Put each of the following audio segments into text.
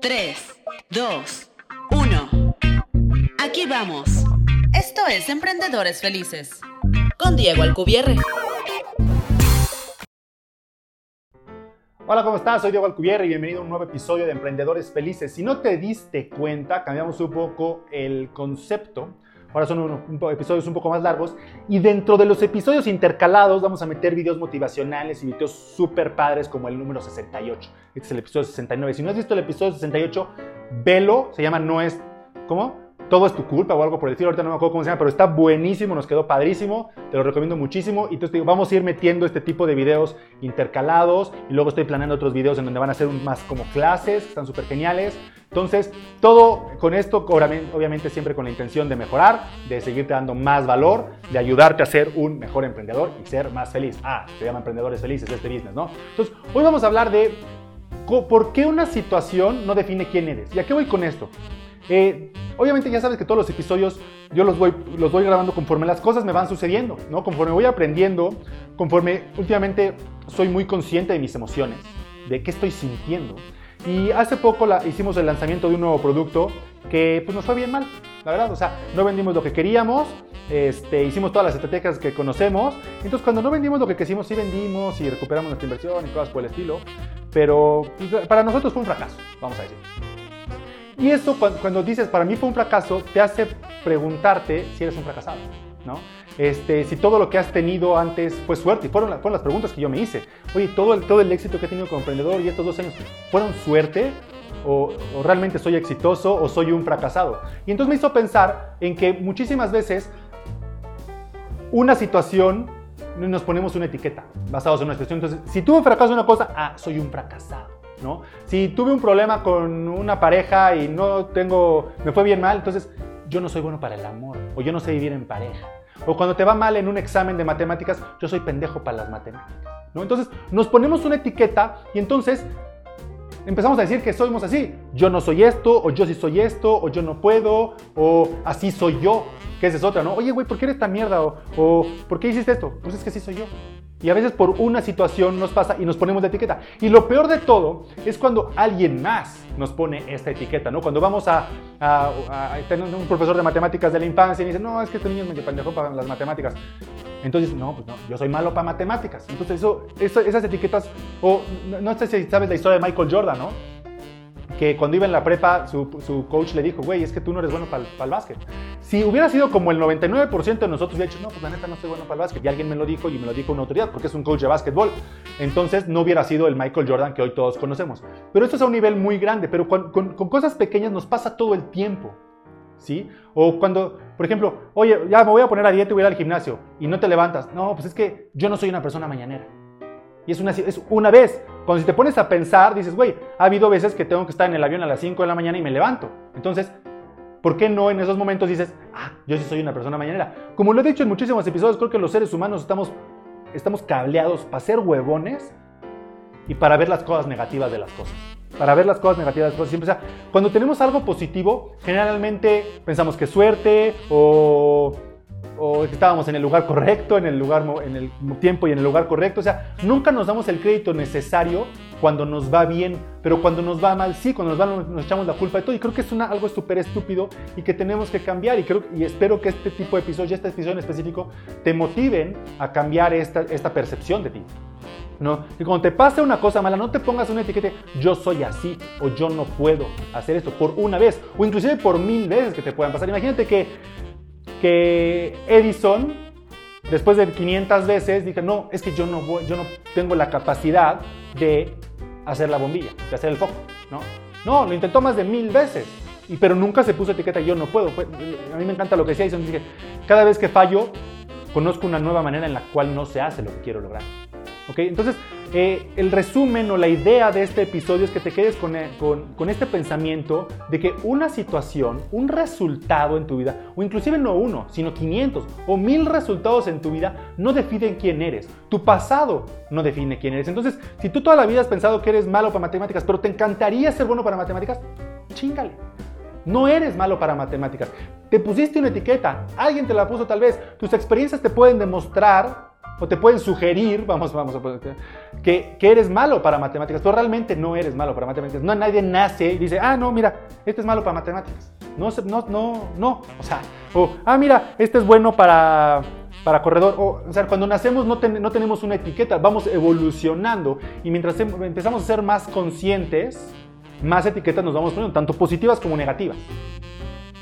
3, 2, 1. Aquí vamos. Esto es Emprendedores Felices. Con Diego Alcubierre. Hola, ¿cómo estás? Soy Diego Alcubierre y bienvenido a un nuevo episodio de Emprendedores Felices. Si no te diste cuenta, cambiamos un poco el concepto. Ahora son episodios un poco más largos. Y dentro de los episodios intercalados vamos a meter videos motivacionales y videos súper padres como el número 68. Este es el episodio 69. Si no has visto el episodio 68, velo. Se llama No es... ¿Cómo? Todo es tu culpa o algo por decir, ahorita no me acuerdo cómo se llama, pero está buenísimo, nos quedó padrísimo, te lo recomiendo muchísimo. Y entonces vamos a ir metiendo este tipo de videos intercalados y luego estoy planeando otros videos en donde van a ser más como clases, están súper geniales. Entonces, todo con esto, obviamente siempre con la intención de mejorar, de seguirte dando más valor, de ayudarte a ser un mejor emprendedor y ser más feliz. Ah, se llama Emprendedores Felices este business, ¿no? Entonces, hoy vamos a hablar de por qué una situación no define quién eres. ¿Y a qué voy con esto? Eh, obviamente ya sabes que todos los episodios yo los voy, los voy grabando conforme las cosas me van sucediendo, ¿no? Conforme voy aprendiendo, conforme últimamente soy muy consciente de mis emociones, de qué estoy sintiendo. Y hace poco la, hicimos el lanzamiento de un nuevo producto que pues nos fue bien mal, la verdad. O sea, no vendimos lo que queríamos, este, hicimos todas las estrategias que conocemos. Entonces, cuando no vendimos lo que quisimos, sí vendimos y recuperamos nuestra inversión y cosas por el estilo. Pero pues, para nosotros fue un fracaso, vamos a decir. Y eso cuando, dices, para mí fue un fracaso, te hace preguntarte si eres un fracasado, ¿no? Este, si todo lo que has tenido antes fue suerte, y fueron, fueron las preguntas que yo me hice. Oye, todo el, todo el éxito que he tenido como emprendedor y estos dos años, ¿fueron suerte? O, o, realmente soy exitoso o soy un fracasado. Y entonces me hizo pensar en que muchísimas veces una situación nos ponemos una etiqueta basados en una situación. Entonces, si tuve un fracaso en una cosa, ah, soy un fracasado. Si tuve un problema con una pareja y no tengo, me fue bien mal, entonces yo no soy bueno para el amor o yo no sé vivir en pareja. O cuando te va mal en un examen de matemáticas, yo soy pendejo para las matemáticas. ¿no? Entonces nos ponemos una etiqueta y entonces empezamos a decir que somos así. Yo no soy esto, o yo sí soy esto, o yo no puedo, o así soy yo. Que esa es otra, ¿no? Oye, güey, ¿por qué eres tan mierda? O, o ¿por qué hiciste esto? Pues es que sí soy yo. Y a veces por una situación nos pasa y nos ponemos la etiqueta. Y lo peor de todo es cuando alguien más nos pone esta etiqueta, ¿no? Cuando vamos a, tener un profesor de matemáticas de la infancia y dice, no, es que este niño es medio pendejo para las matemáticas. Entonces, no, pues no, yo soy malo para matemáticas. Entonces, eso, esas etiquetas, o no sé si sabes la historia de Michael Jordan, ¿no? que cuando iba en la prepa, su, coach le dijo, güey, es que tú no eres bueno para el básquet. Si hubiera sido como el 99% de nosotros, hubiera dicho, no, pues la neta no soy bueno para el básquet. Y alguien me lo dijo y me lo dijo una autoridad, porque es un coach de básquetbol. Entonces no hubiera sido el Michael Jordan que hoy todos conocemos. Pero esto es a un nivel muy grande, pero con, cosas pequeñas nos pasa todo el tiempo. ¿Sí? O cuando, por ejemplo, oye, ya me voy a poner a dieta y voy a ir al gimnasio y no te levantas. No, pues es que yo no soy una persona mañanera. Y es una, es una vez. Cuando si te pones a pensar, dices, güey, ha habido veces que tengo que estar en el avión a las 5 de la mañana y me levanto. Entonces, ¿por qué no en esos momentos dices, ah, yo sí soy una persona mañanera? Como lo he dicho en muchísimos episodios, creo que los seres humanos estamos, estamos cableados para ser huevones y para ver las cosas negativas de las cosas. Para ver las cosas negativas de las cosas. Siempre, o sea, cuando tenemos algo positivo, generalmente pensamos que suerte o o estábamos en el lugar correcto, en el lugar en el tiempo y en el lugar correcto. O sea, nunca nos damos el crédito necesario cuando nos va bien, pero cuando nos va mal, sí, cuando nos va mal nos echamos la culpa de todo. Y creo que es una, algo súper estúpido y que tenemos que cambiar. Y, creo, y espero que este tipo de episodios, este episodio en específico, te motiven a cambiar esta, esta percepción de ti. ¿no? Y cuando te pase una cosa mala, no te pongas una etiqueta, yo soy así o yo no puedo hacer esto por una vez o inclusive por mil veces que te puedan pasar. Imagínate que que Edison, después de 500 veces, dije, no, es que yo no, voy, yo no tengo la capacidad de hacer la bombilla, hacer el foco, ¿no? No, lo intentó más de mil veces, y, pero nunca se puso etiqueta, yo no puedo. a mí me encanta lo que decía Edison, dije, cada vez que fallo, conozco una nueva manera en la cual no se hace lo que quiero lograr. Entonces, eh, el resumen o la idea de este episodio es que te quedes con, eh, con, este pensamiento de que una situación, un resultado en tu vida, o inclusive no uno, sino 500 o mil resultados en tu vida, no definen quién eres. Tu pasado no define quién eres. Entonces, si tú toda la vida has pensado que eres malo para matemáticas, pero te encantaría ser bueno para matemáticas, chingale. No eres malo para matemáticas. Te pusiste una etiqueta, alguien te la puso tal vez. Tus experiencias te pueden demostrar o te pueden sugerir, vamos, vamos a poner, que, que eres malo para matemáticas, pero realmente no eres malo para matemáticas. No nadie nace y dice, ah, no, mira, este es malo para matemáticas. No, no, no, no. O sea, o, ah, mira, este es bueno para, para corredor. O, o sea, cuando nacemos no, no tenemos una etiqueta, vamos evolucionando y mientras em, empezamos a ser más conscientes, más etiquetas nos vamos poniendo, tanto positivas como negativas.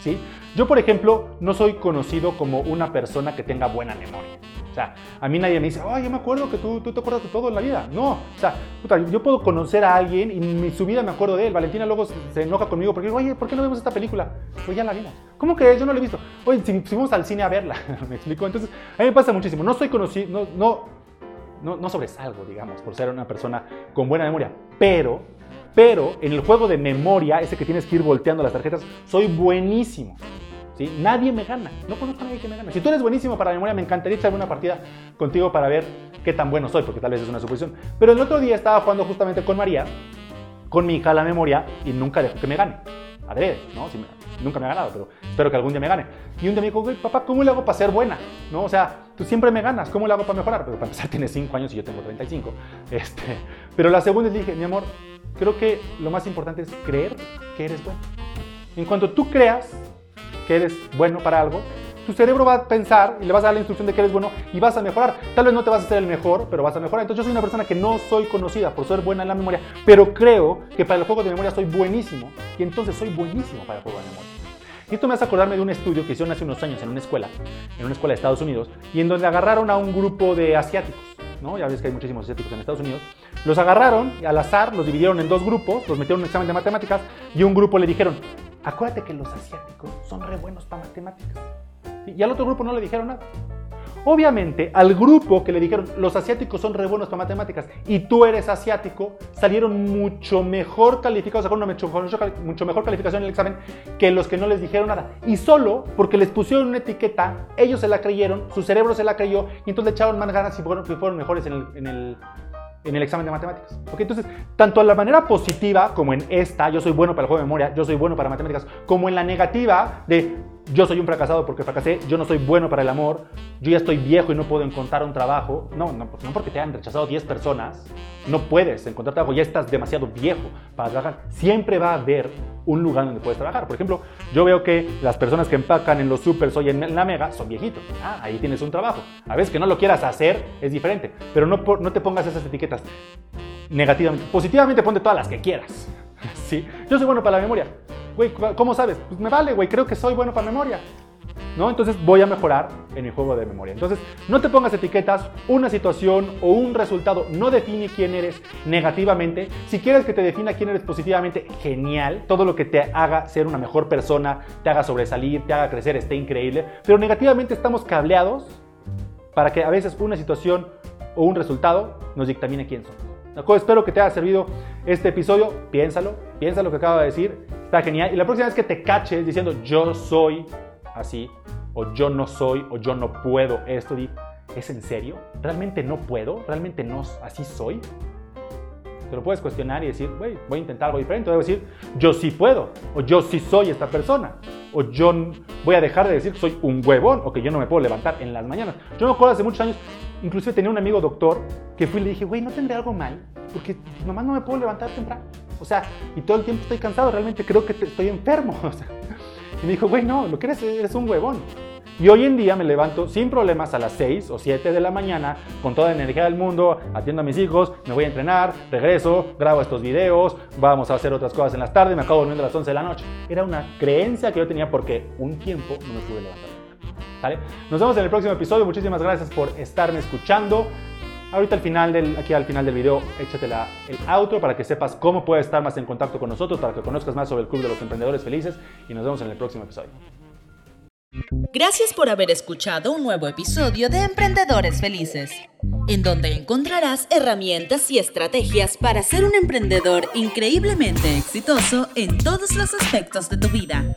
¿Sí? Yo, por ejemplo, no soy conocido como una persona que tenga buena memoria. Sea, a mí nadie me dice, ay, yo me acuerdo que tú, tú te acuerdas de todo en la vida. No, o sea, puta, yo puedo conocer a alguien y en su vida me acuerdo de él. Valentina luego se enoja conmigo porque oye, ¿por qué no vemos esta película? Pues ya la vimos. ¿Cómo que yo no la he visto? Oye, si, fuimos al cine a verla, me explico. Entonces, a mí me pasa muchísimo. No soy conocido, no, no, no, no sobresalgo, digamos, por ser una persona con buena memoria, pero pero en el juego de memoria, ese que tienes que ir volteando las tarjetas, soy buenísimo. ¿Sí? Nadie me gana. No conozco a nadie que me gane. Si tú eres buenísimo para la memoria, me encantaría echarme una partida contigo para ver qué tan bueno soy, porque tal vez es una suposición. Pero el otro día estaba jugando justamente con María, con mi hija a la memoria, y nunca dejo que me gane. Adrede, ¿no? Si nunca me ha ganado, pero espero que algún día me gane. Y un día me dijo, papá, ¿cómo le hago para ser buena? ¿No? O sea, tú siempre me ganas, ¿cómo le hago para mejorar? Pero para empezar, tienes 5 años y yo tengo 35. Este, pero la segunda le dije, mi amor, creo que lo más importante es creer que eres bueno. En cuanto tú creas que eres bueno para algo, tu cerebro va a pensar y le vas a dar la instrucción de que eres bueno y vas a mejorar. Tal vez no te vas a ser el mejor, pero vas a mejorar. Entonces yo soy una persona que no soy conocida por ser buena en la memoria, pero creo que para el juego de memoria soy buenísimo y entonces soy buenísimo para el juego de memoria. Y esto me hace acordarme de un estudio que hicieron hace unos años en una escuela, en una escuela de Estados Unidos, y en donde agarraron a un grupo de asiáticos, Ya ves que hay muchísimos asiáticos en Estados Unidos, los agarraron al azar los dividieron en dos grupos, los metieron en un examen de matemáticas y un grupo le dijeron, acuérdate que los asiáticos son re buenos para matemáticas. Y al otro grupo no le dijeron nada. Obviamente, al grupo que le dijeron los asiáticos son re buenos para matemáticas y tú eres asiático, salieron mucho mejor calificados, sacaron una mucho, mucho mejor calificación en el examen que los que no les dijeron nada. Y solo porque les pusieron una etiqueta, ellos se la creyeron, su cerebro se la creyó y entonces le echaron más ganas y fueron, fueron mejores en el, en el en el examen de matemáticas. ¿Ok? Entonces, tanto en la manera positiva como en esta, yo soy bueno para el juego de memoria, yo soy bueno para matemáticas, como en la negativa de yo soy un fracasado porque fracasé, yo no soy bueno para el amor, yo ya estoy viejo y no puedo encontrar un trabajo. No, no, no porque te han rechazado 10 personas, no puedes encontrar trabajo, ya estás demasiado viejo para trabajar. Siempre va a haber un lugar donde puedes trabajar. Por ejemplo, yo veo que las personas que empacan en los supers hoy en la mega son viejitos. Ah, ahí tienes un trabajo. A veces que no lo quieras hacer es diferente, pero no, no te pongas esas etiquetas negativamente. Positivamente ponte todas las que quieras. ¿Sí? Yo soy bueno para la memoria. Güey, ¿cómo sabes? Pues me vale, güey, creo que soy bueno para memoria. ¿No? Entonces voy a mejorar en mi juego de memoria. Entonces, no te pongas etiquetas, una situación o un resultado no define quién eres negativamente. Si quieres que te defina quién eres positivamente, genial. Todo lo que te haga ser una mejor persona, te haga sobresalir, te haga crecer, esté increíble. Pero negativamente estamos cableados para que a veces una situación o un resultado nos dictamine quién somos. Espero que te haya servido este episodio. Piénsalo, piensa lo que acabo de decir Está genial. Y la próxima vez que te caches diciendo yo soy así, o yo no soy, o yo no puedo esto, ¿es en serio? ¿Realmente no puedo? ¿Realmente no así soy? Te lo puedes cuestionar y decir, voy a intentar algo diferente. Debo decir, yo sí puedo, o yo sí soy esta persona, o yo voy a dejar de decir que soy un huevón, o que yo no me puedo levantar en las mañanas. Yo me acuerdo hace muchos años, inclusive tenía un amigo doctor que fui y le dije, güey, ¿no tendré algo mal? Porque nomás no me puedo levantar temprano. O sea, y todo el tiempo estoy cansado, realmente creo que estoy enfermo. y me dijo, güey, no, lo que eres es un huevón. Y hoy en día me levanto sin problemas a las 6 o 7 de la mañana, con toda la energía del mundo, atiendo a mis hijos, me voy a entrenar, regreso, grabo estos videos, vamos a hacer otras cosas en las tardes, me acabo durmiendo a las 11 de la noche. Era una creencia que yo tenía porque un tiempo no me pude levantar. Nos vemos en el próximo episodio. Muchísimas gracias por estarme escuchando. Ahorita al final del, aquí al final del video, échate el outro para que sepas cómo puedes estar más en contacto con nosotros, para que conozcas más sobre el Club de los Emprendedores Felices y nos vemos en el próximo episodio. Gracias por haber escuchado un nuevo episodio de Emprendedores Felices, en donde encontrarás herramientas y estrategias para ser un emprendedor increíblemente exitoso en todos los aspectos de tu vida.